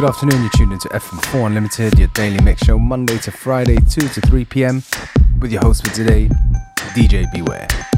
good afternoon. You're tuned into FM4 Unlimited, your daily mix show, Monday to Friday, 2 to 3 p.m. With your host for today, DJ Beware.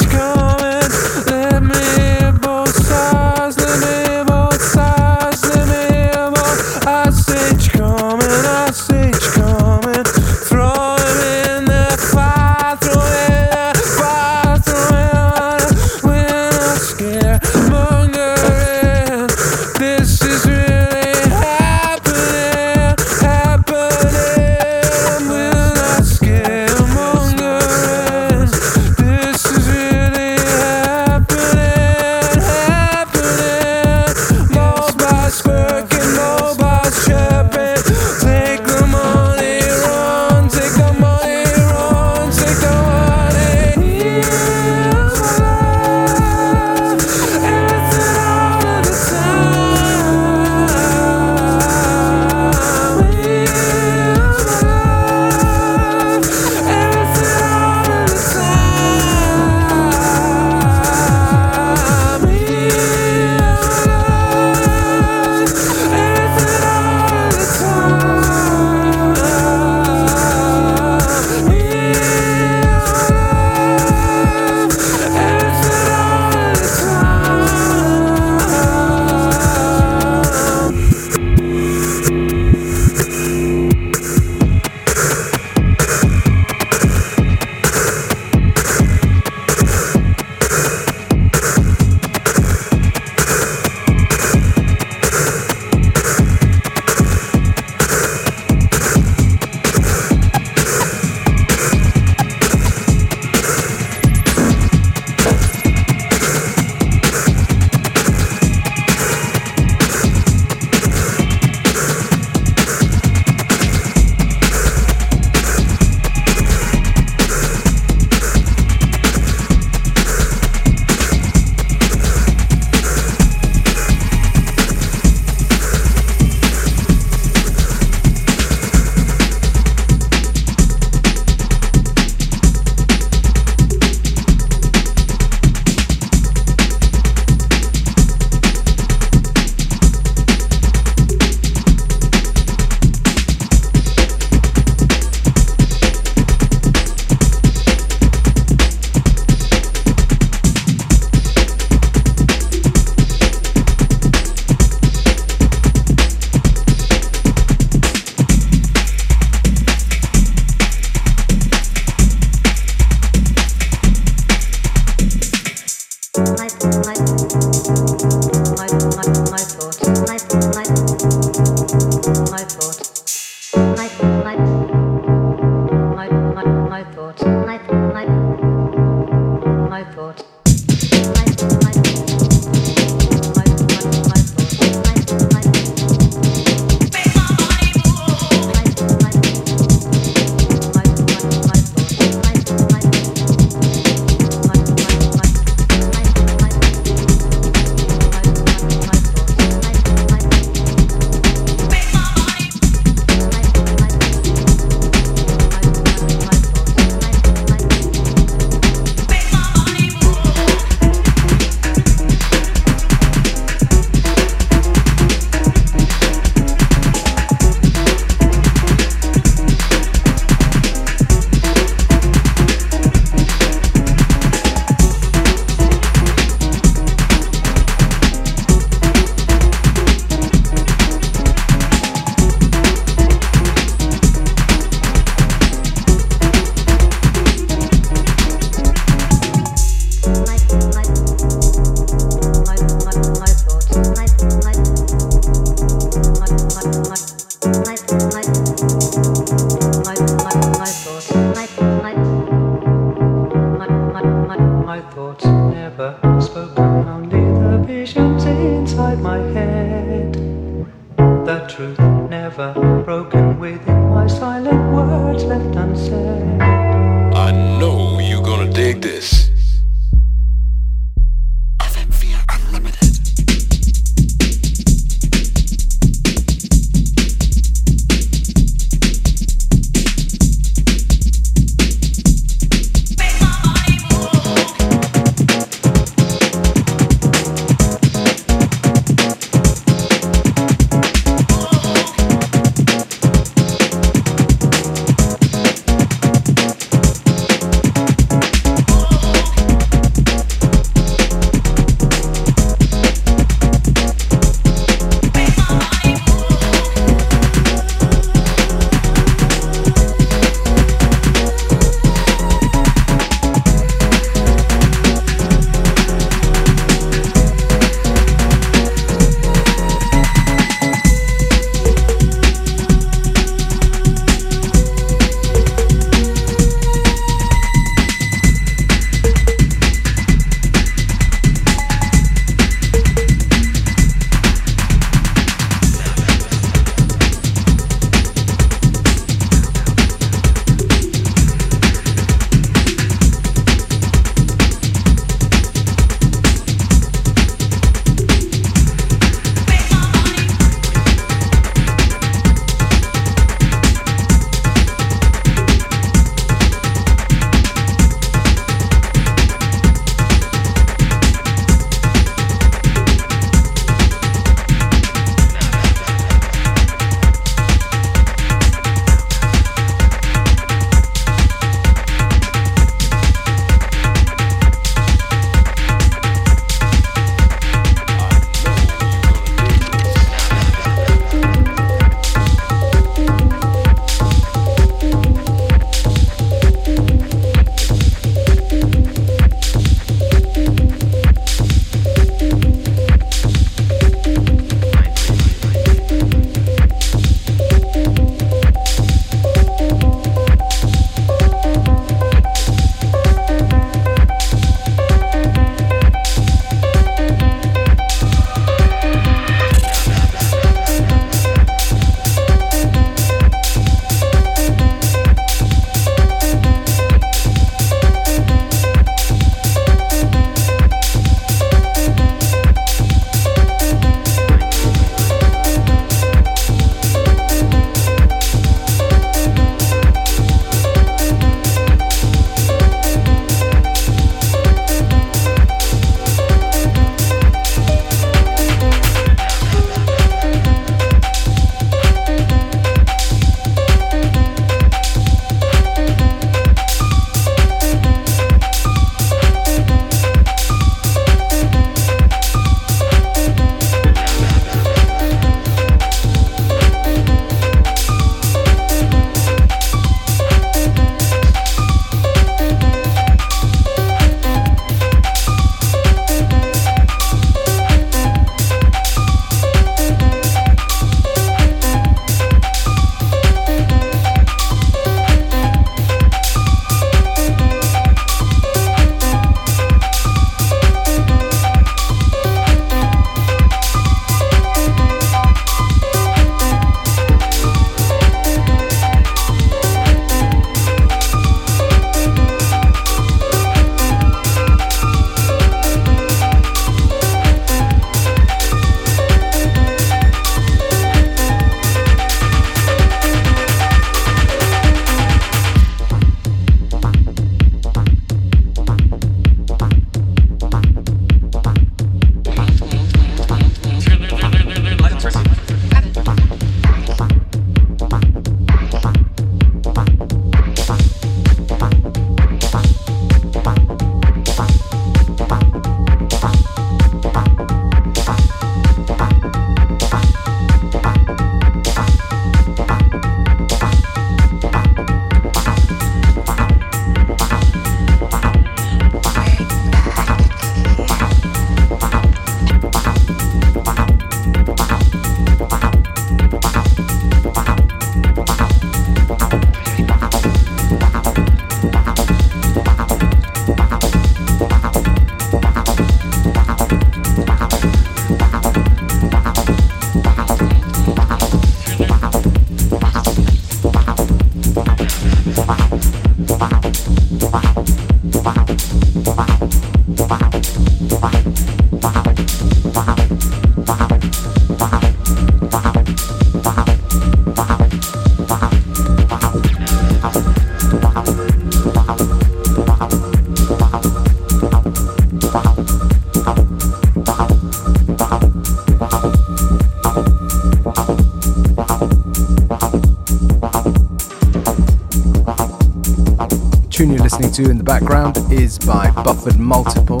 To in the background is by Buffered Multiple,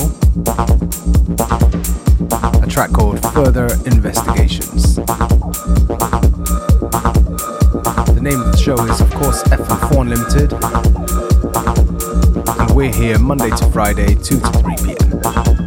a track called Further Investigations. The name of the show is, of course, FM4 Unlimited, and we're here Monday to Friday, 2 to 3 p.m.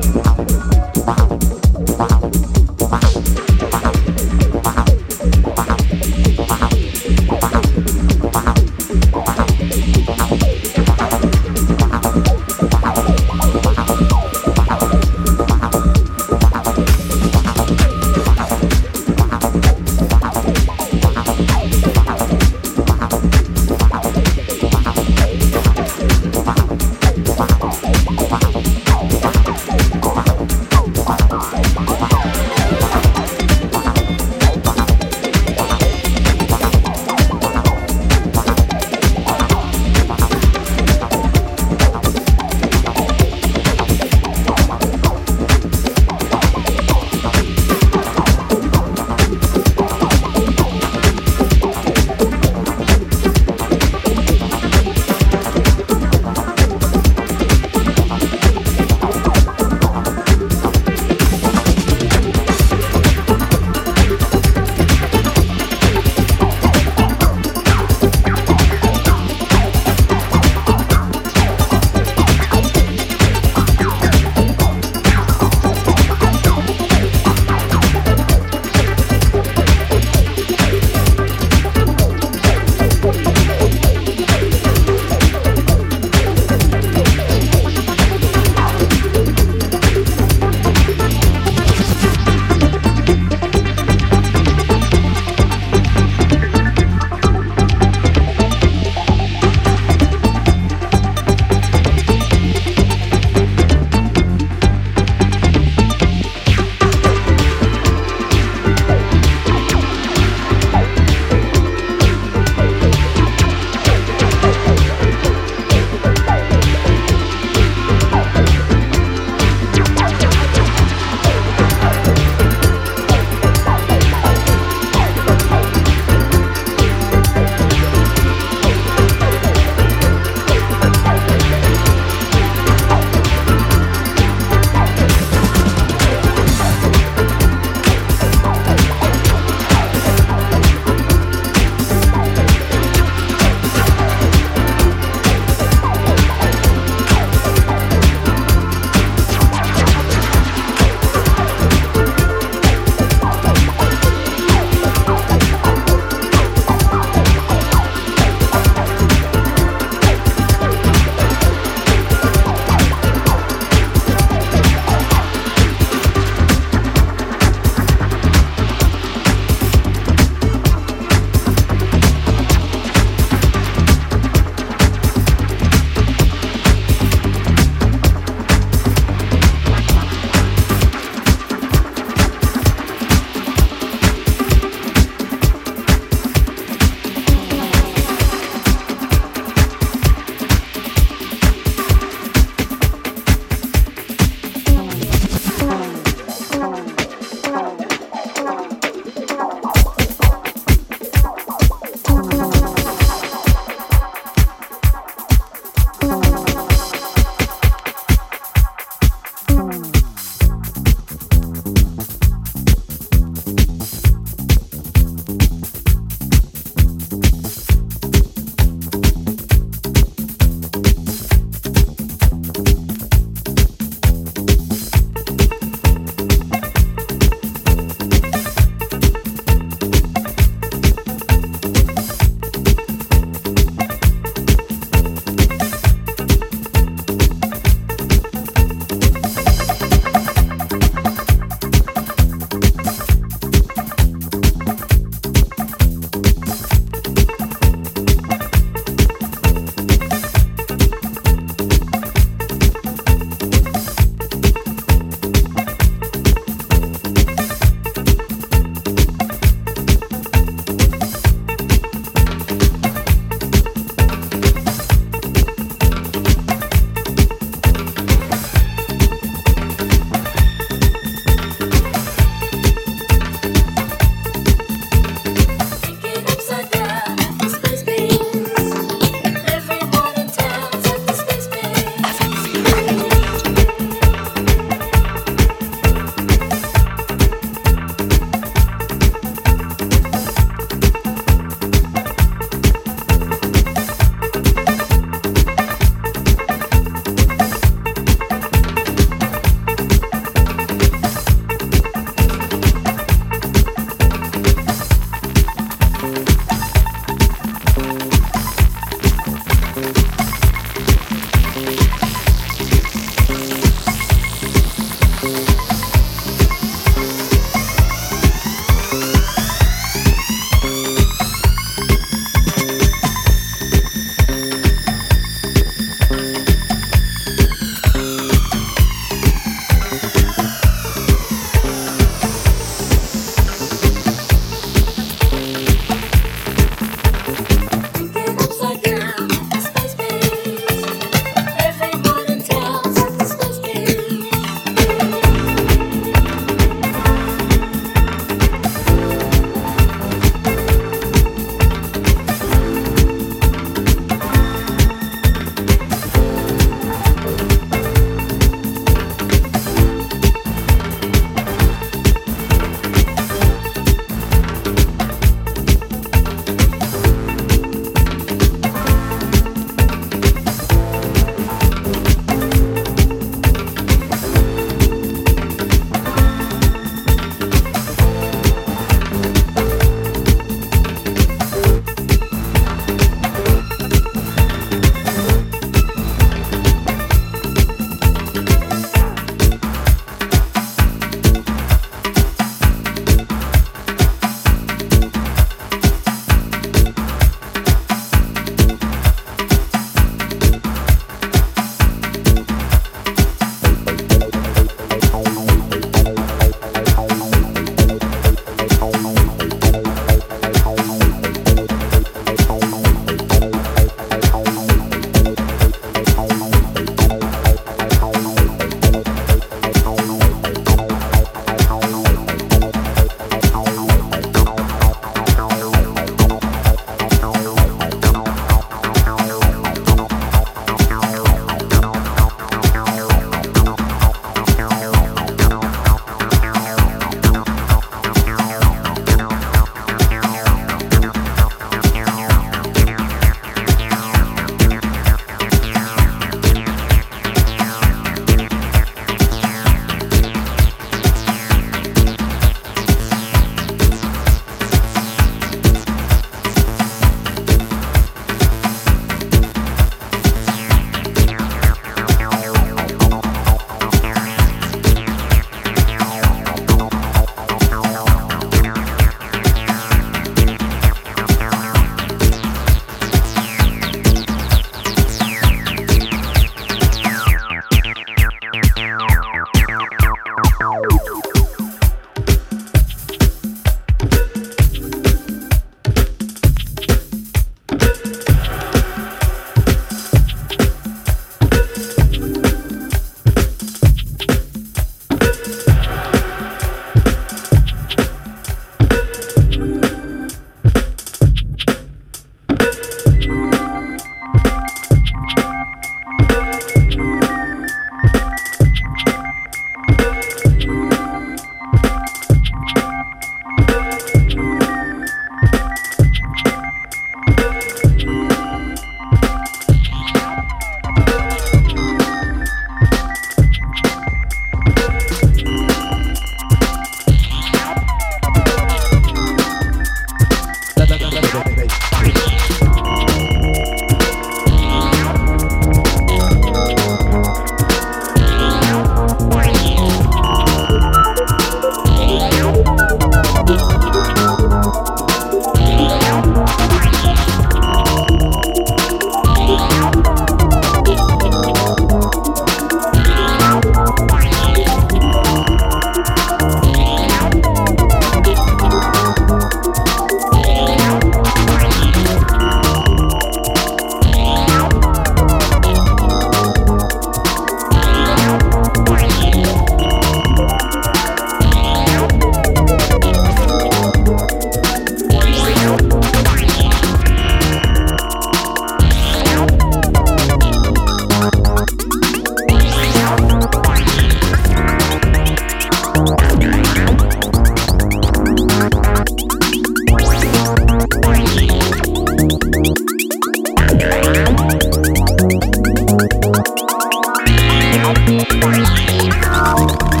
Música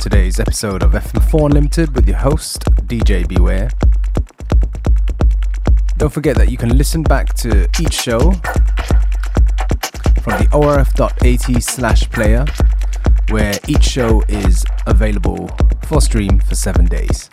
today's episode of FM4 Unlimited with your host, DJ Beware. Don't forget that you can listen back to each show from the orf.at slash player, where each show is available for stream for seven days.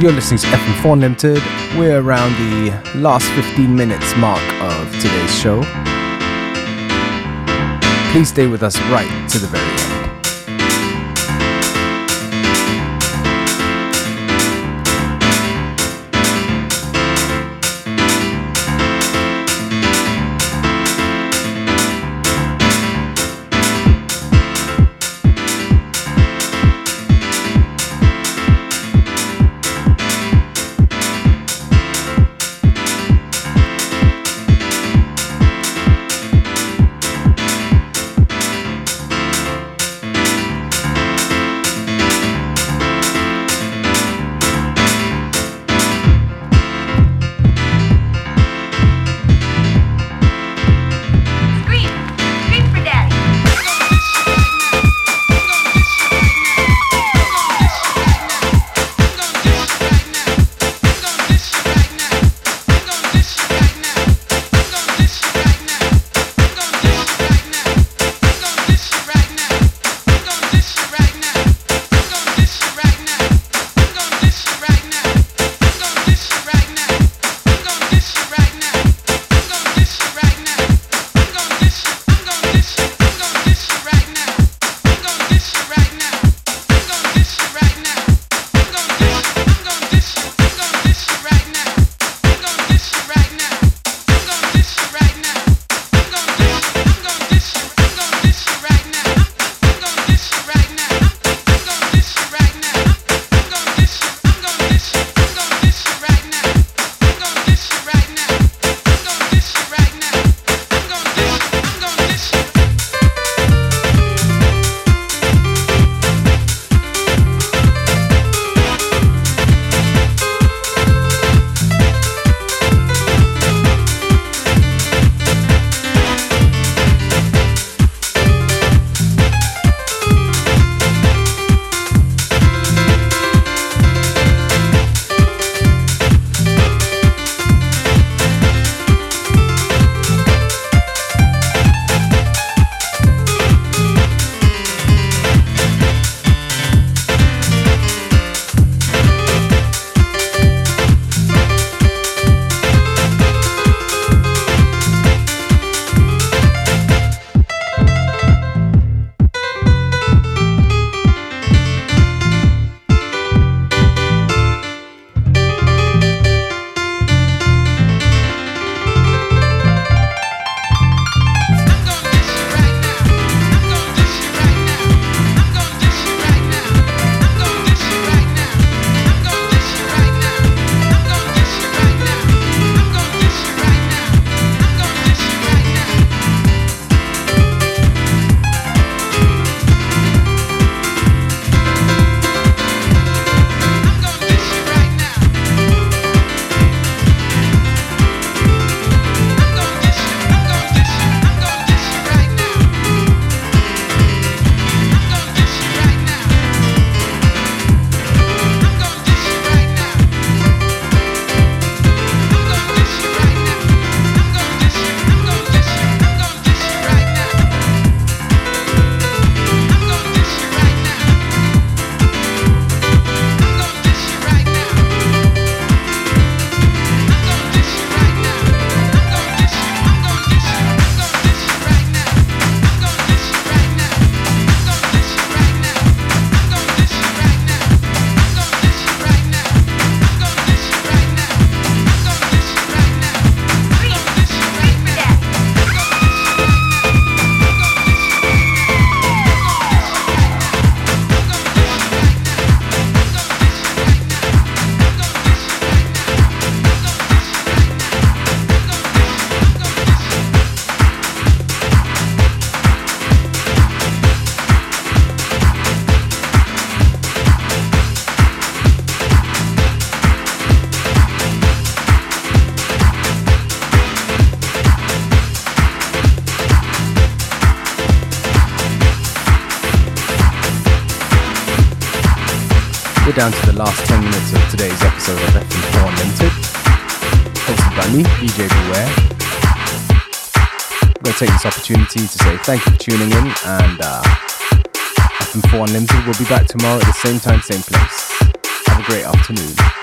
You're listening to FM4 Unlimited. We're around the last 15 minutes mark of today's show. Please stay with us right to the very end. Thank you for tuning in, and uh, FM4 Unlimited will be back tomorrow at the same time, same place. Have a great afternoon.